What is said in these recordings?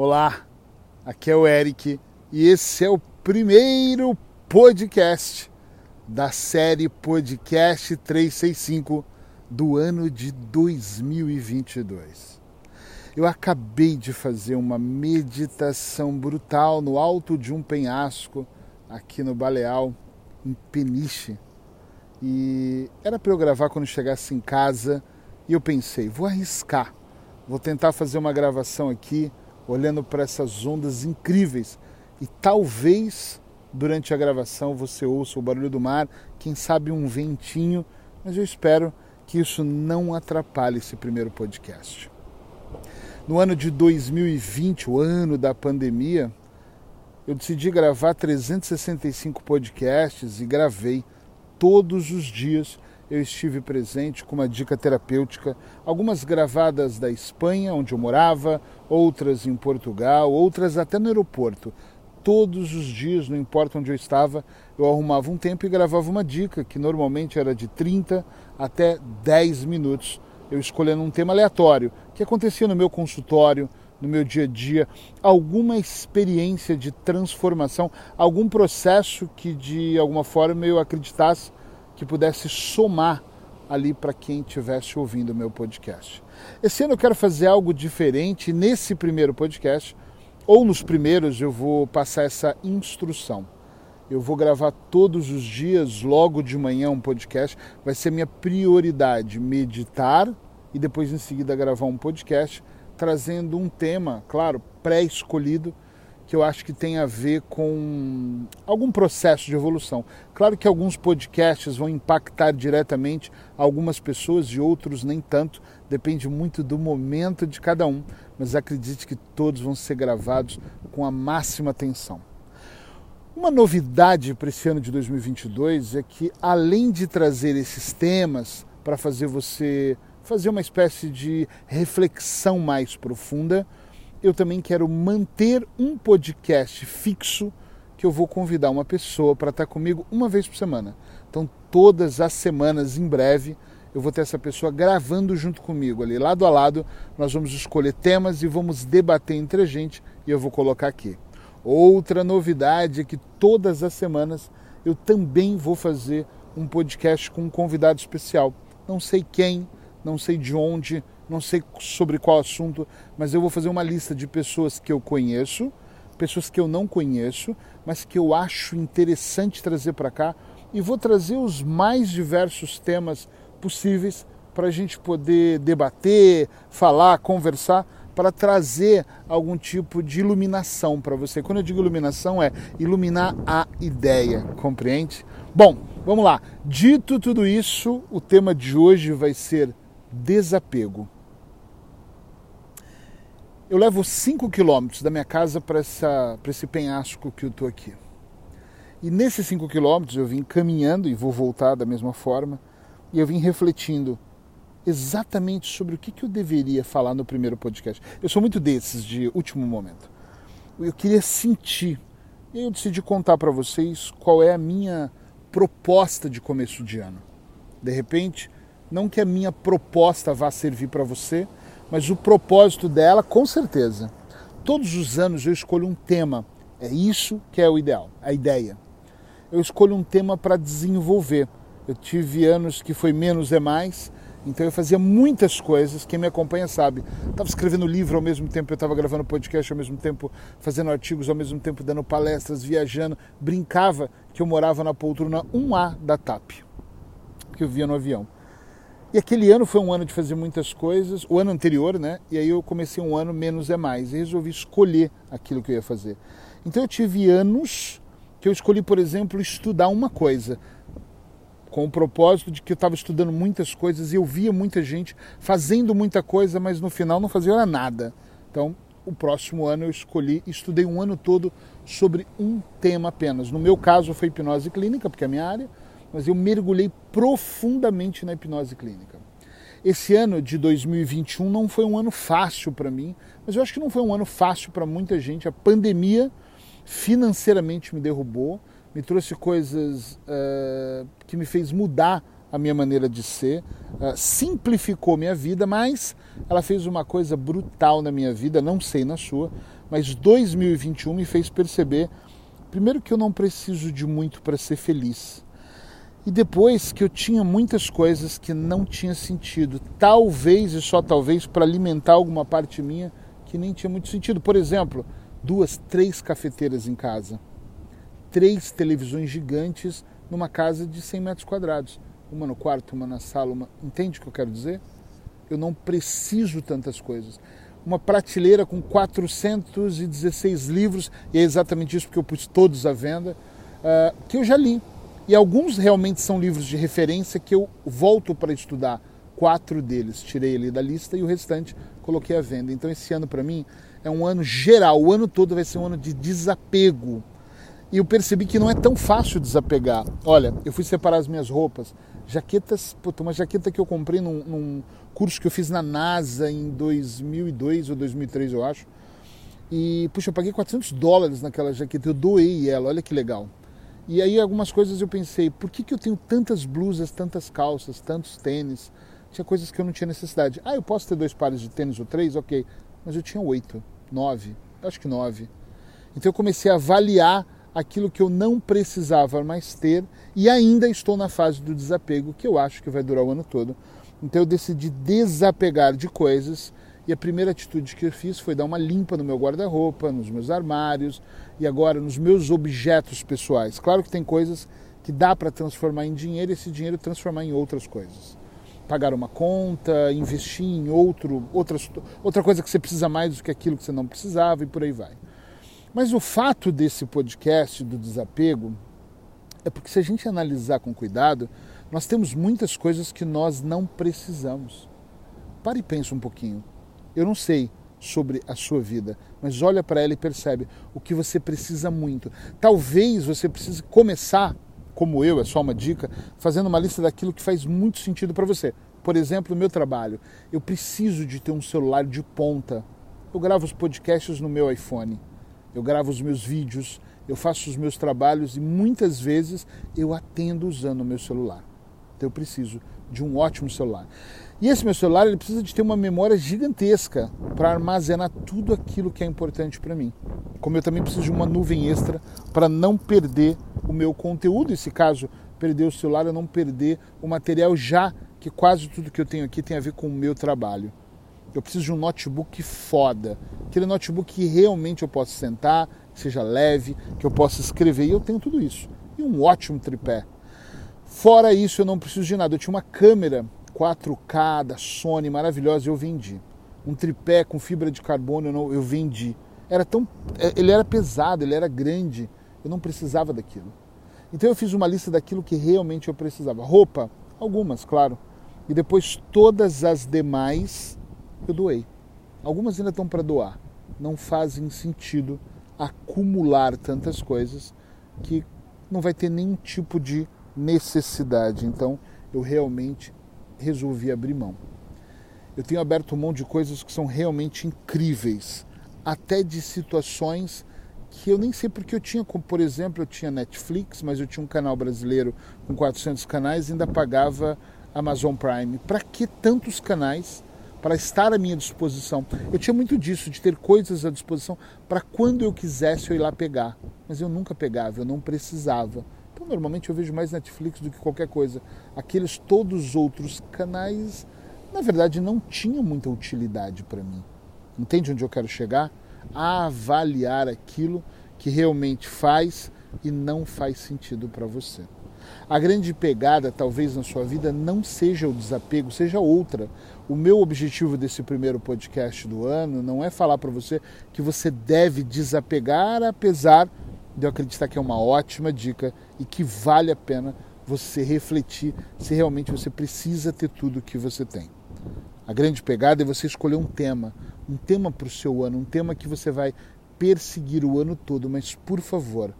Olá, aqui é o Eric e esse é o primeiro podcast da série Podcast 365 do ano de 2022. Eu acabei de fazer uma meditação brutal no alto de um penhasco aqui no Baleal, em Peniche. E era para eu gravar quando chegasse em casa e eu pensei, vou arriscar, vou tentar fazer uma gravação aqui olhando para essas ondas incríveis e talvez durante a gravação você ouça o barulho do mar, quem sabe um ventinho, mas eu espero que isso não atrapalhe esse primeiro podcast. No ano de 2020, o ano da pandemia, eu decidi gravar 365 podcasts e gravei todos os dias. Eu estive presente com uma dica terapêutica, algumas gravadas da Espanha, onde eu morava, outras em Portugal, outras até no aeroporto. Todos os dias, não importa onde eu estava, eu arrumava um tempo e gravava uma dica, que normalmente era de 30 até 10 minutos, eu escolhendo um tema aleatório, que acontecia no meu consultório, no meu dia a dia, alguma experiência de transformação, algum processo que de alguma forma eu acreditasse que pudesse somar ali para quem estivesse ouvindo o meu podcast. Esse ano eu quero fazer algo diferente nesse primeiro podcast, ou nos primeiros eu vou passar essa instrução. Eu vou gravar todos os dias, logo de manhã, um podcast. Vai ser minha prioridade meditar e depois em seguida gravar um podcast trazendo um tema, claro, pré-escolhido, que eu acho que tem a ver com algum processo de evolução. Claro que alguns podcasts vão impactar diretamente algumas pessoas e outros nem tanto, depende muito do momento de cada um, mas acredite que todos vão ser gravados com a máxima atenção. Uma novidade para esse ano de 2022 é que, além de trazer esses temas para fazer você fazer uma espécie de reflexão mais profunda, eu também quero manter um podcast fixo que eu vou convidar uma pessoa para estar comigo uma vez por semana. Então, todas as semanas, em breve, eu vou ter essa pessoa gravando junto comigo ali, lado a lado. Nós vamos escolher temas e vamos debater entre a gente e eu vou colocar aqui. Outra novidade é que todas as semanas eu também vou fazer um podcast com um convidado especial. Não sei quem, não sei de onde, não sei sobre qual assunto, mas eu vou fazer uma lista de pessoas que eu conheço, pessoas que eu não conheço, mas que eu acho interessante trazer para cá e vou trazer os mais diversos temas possíveis para a gente poder debater, falar, conversar, para trazer algum tipo de iluminação para você. Quando eu digo iluminação, é iluminar a ideia, compreende? Bom, vamos lá. Dito tudo isso, o tema de hoje vai ser desapego. Eu levo 5 quilômetros da minha casa para esse penhasco que eu estou aqui. E nesses 5 quilômetros eu vim caminhando e vou voltar da mesma forma, e eu vim refletindo exatamente sobre o que, que eu deveria falar no primeiro podcast. Eu sou muito desses de último momento. Eu queria sentir. E eu decidi contar para vocês qual é a minha proposta de começo de ano. De repente, não que a minha proposta vá servir para você, mas o propósito dela, com certeza. Todos os anos eu escolho um tema. É isso que é o ideal, a ideia. Eu escolho um tema para desenvolver. Eu tive anos que foi menos é mais, então eu fazia muitas coisas. Quem me acompanha sabe. Estava escrevendo livro ao mesmo tempo, eu estava gravando podcast ao mesmo tempo, fazendo artigos ao mesmo tempo, dando palestras, viajando. Brincava que eu morava na poltrona 1A da TAP, que eu via no avião. E aquele ano foi um ano de fazer muitas coisas, o ano anterior, né? E aí eu comecei um ano menos é mais e resolvi escolher aquilo que eu ia fazer. Então eu tive anos que eu escolhi, por exemplo, estudar uma coisa, com o propósito de que eu estava estudando muitas coisas e eu via muita gente fazendo muita coisa, mas no final não fazia nada. Então, o próximo ano eu escolhi, estudei um ano todo sobre um tema apenas. No meu caso foi hipnose clínica, porque é a minha área mas eu mergulhei profundamente na hipnose clínica. Esse ano de 2021 não foi um ano fácil para mim, mas eu acho que não foi um ano fácil para muita gente. A pandemia financeiramente me derrubou, me trouxe coisas uh, que me fez mudar a minha maneira de ser, uh, simplificou minha vida, mas ela fez uma coisa brutal na minha vida, não sei na sua, mas 2021 me fez perceber, primeiro, que eu não preciso de muito para ser feliz. E depois que eu tinha muitas coisas que não tinha sentido, talvez e só talvez para alimentar alguma parte minha que nem tinha muito sentido. Por exemplo, duas, três cafeteiras em casa, três televisões gigantes numa casa de 100 metros quadrados, uma no quarto, uma na sala, uma... entende o que eu quero dizer? Eu não preciso tantas coisas. Uma prateleira com 416 livros, e é exatamente isso porque eu pus todos à venda, uh, que eu já li e alguns realmente são livros de referência que eu volto para estudar. Quatro deles tirei ali da lista e o restante coloquei à venda. Então esse ano para mim é um ano geral, o ano todo vai ser um ano de desapego. E eu percebi que não é tão fácil desapegar. Olha, eu fui separar as minhas roupas, jaquetas, puta, uma jaqueta que eu comprei num, num curso que eu fiz na NASA em 2002 ou 2003, eu acho. E, puxa, eu paguei 400 dólares naquela jaqueta, eu doei ela, olha que legal. E aí algumas coisas eu pensei, por que, que eu tenho tantas blusas, tantas calças, tantos tênis? Tinha coisas que eu não tinha necessidade. Ah, eu posso ter dois pares de tênis ou três? Ok. Mas eu tinha oito, nove, acho que nove. Então eu comecei a avaliar aquilo que eu não precisava mais ter e ainda estou na fase do desapego, que eu acho que vai durar o ano todo. Então eu decidi desapegar de coisas e a primeira atitude que eu fiz foi dar uma limpa no meu guarda-roupa, nos meus armários e agora nos meus objetos pessoais. Claro que tem coisas que dá para transformar em dinheiro e esse dinheiro transformar em outras coisas. Pagar uma conta, investir em outro, outras, outra coisa que você precisa mais do que aquilo que você não precisava e por aí vai. Mas o fato desse podcast do desapego é porque se a gente analisar com cuidado, nós temos muitas coisas que nós não precisamos. Pare e pense um pouquinho. Eu não sei sobre a sua vida, mas olha para ela e percebe o que você precisa muito. Talvez você precise começar, como eu, é só uma dica, fazendo uma lista daquilo que faz muito sentido para você. Por exemplo, o meu trabalho. Eu preciso de ter um celular de ponta. Eu gravo os podcasts no meu iPhone. Eu gravo os meus vídeos, eu faço os meus trabalhos e muitas vezes eu atendo usando o meu celular. Então eu preciso de um ótimo celular. E esse meu celular ele precisa de ter uma memória gigantesca para armazenar tudo aquilo que é importante para mim. Como eu também preciso de uma nuvem extra para não perder o meu conteúdo, e se caso perder o celular, eu não perder o material já que quase tudo que eu tenho aqui tem a ver com o meu trabalho. Eu preciso de um notebook foda, aquele notebook que realmente eu possa sentar, que seja leve, que eu possa escrever, e eu tenho tudo isso. E um ótimo tripé. Fora isso, eu não preciso de nada. Eu tinha uma câmera 4K da Sony maravilhosa, eu vendi. Um tripé com fibra de carbono, eu, não, eu vendi. Era tão, é, ele era pesado, ele era grande, eu não precisava daquilo. Então eu fiz uma lista daquilo que realmente eu precisava. Roupa, algumas, claro. E depois todas as demais eu doei. Algumas ainda estão para doar. Não fazem sentido acumular tantas coisas que não vai ter nenhum tipo de necessidade. Então eu realmente resolvi abrir mão. Eu tenho aberto mão de coisas que são realmente incríveis, até de situações que eu nem sei porque eu tinha, como por exemplo, eu tinha Netflix, mas eu tinha um canal brasileiro com 400 canais e ainda pagava Amazon Prime. Para que tantos canais para estar à minha disposição? Eu tinha muito disso, de ter coisas à disposição para quando eu quisesse eu ir lá pegar, mas eu nunca pegava, eu não precisava. Então, normalmente eu vejo mais Netflix do que qualquer coisa. Aqueles todos os outros canais, na verdade, não tinham muita utilidade para mim. Entende onde eu quero chegar? A avaliar aquilo que realmente faz e não faz sentido para você. A grande pegada, talvez, na sua vida não seja o desapego, seja outra. O meu objetivo desse primeiro podcast do ano não é falar para você que você deve desapegar, apesar de eu acreditar que é uma ótima dica e que vale a pena você refletir se realmente você precisa ter tudo o que você tem. A grande pegada é você escolher um tema, um tema para o seu ano, um tema que você vai perseguir o ano todo, mas por favor,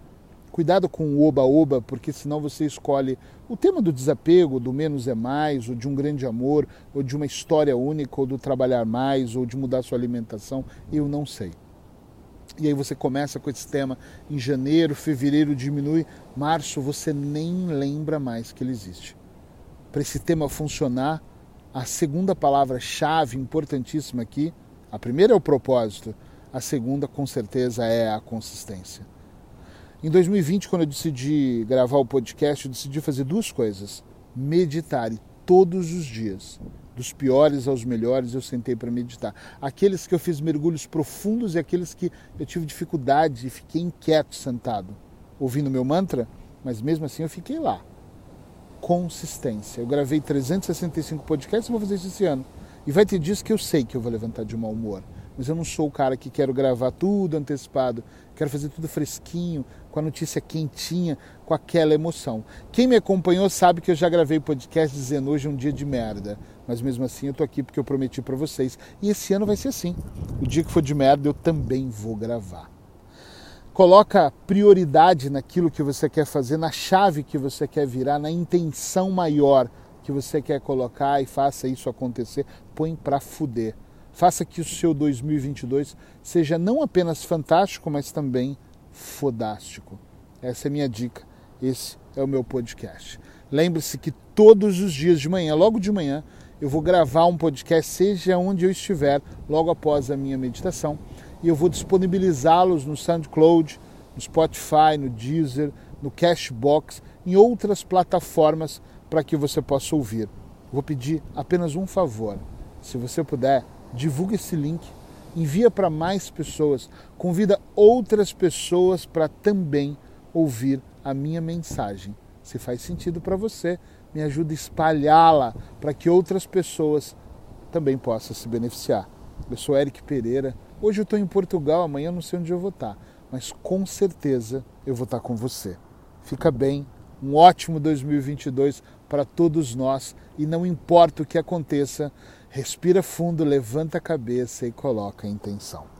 cuidado com o oba-oba, porque senão você escolhe o tema do desapego, do menos é mais, ou de um grande amor, ou de uma história única, ou do trabalhar mais, ou de mudar sua alimentação, eu não sei. E aí você começa com esse tema em janeiro, fevereiro diminui, março você nem lembra mais que ele existe. para esse tema funcionar, a segunda palavra-chave importantíssima aqui, a primeira é o propósito, a segunda com certeza é a consistência. Em 2020, quando eu decidi gravar o podcast, eu decidi fazer duas coisas: meditar e todos os dias, dos piores aos melhores, eu sentei para meditar. Aqueles que eu fiz mergulhos profundos e aqueles que eu tive dificuldade e fiquei inquieto sentado, ouvindo meu mantra, mas mesmo assim eu fiquei lá consistência. Eu gravei 365 podcasts e vou fazer isso esse ano. E vai ter dias que eu sei que eu vou levantar de mau humor. Mas eu não sou o cara que quero gravar tudo antecipado. Quero fazer tudo fresquinho, com a notícia quentinha, com aquela emoção. Quem me acompanhou sabe que eu já gravei podcast dizendo hoje é um dia de merda. Mas mesmo assim eu tô aqui porque eu prometi para vocês. E esse ano vai ser assim. O dia que for de merda eu também vou gravar. Coloca prioridade naquilo que você quer fazer, na chave que você quer virar, na intenção maior que você quer colocar e faça isso acontecer. Põe para fuder. Faça que o seu 2022 seja não apenas fantástico, mas também fodástico. Essa é a minha dica. Esse é o meu podcast. Lembre-se que todos os dias de manhã, logo de manhã, eu vou gravar um podcast, seja onde eu estiver, logo após a minha meditação e eu vou disponibilizá-los no SoundCloud, no Spotify, no Deezer, no Cashbox, em outras plataformas para que você possa ouvir. Vou pedir apenas um favor. Se você puder, divulgue esse link, envia para mais pessoas, convida outras pessoas para também ouvir a minha mensagem. Se faz sentido para você, me ajuda a espalhá-la para que outras pessoas também possam se beneficiar. Eu sou Eric Pereira Hoje eu estou em Portugal, amanhã não sei onde eu vou estar, tá, mas com certeza eu vou estar tá com você. Fica bem, um ótimo 2022 para todos nós e não importa o que aconteça, respira fundo, levanta a cabeça e coloca a intenção.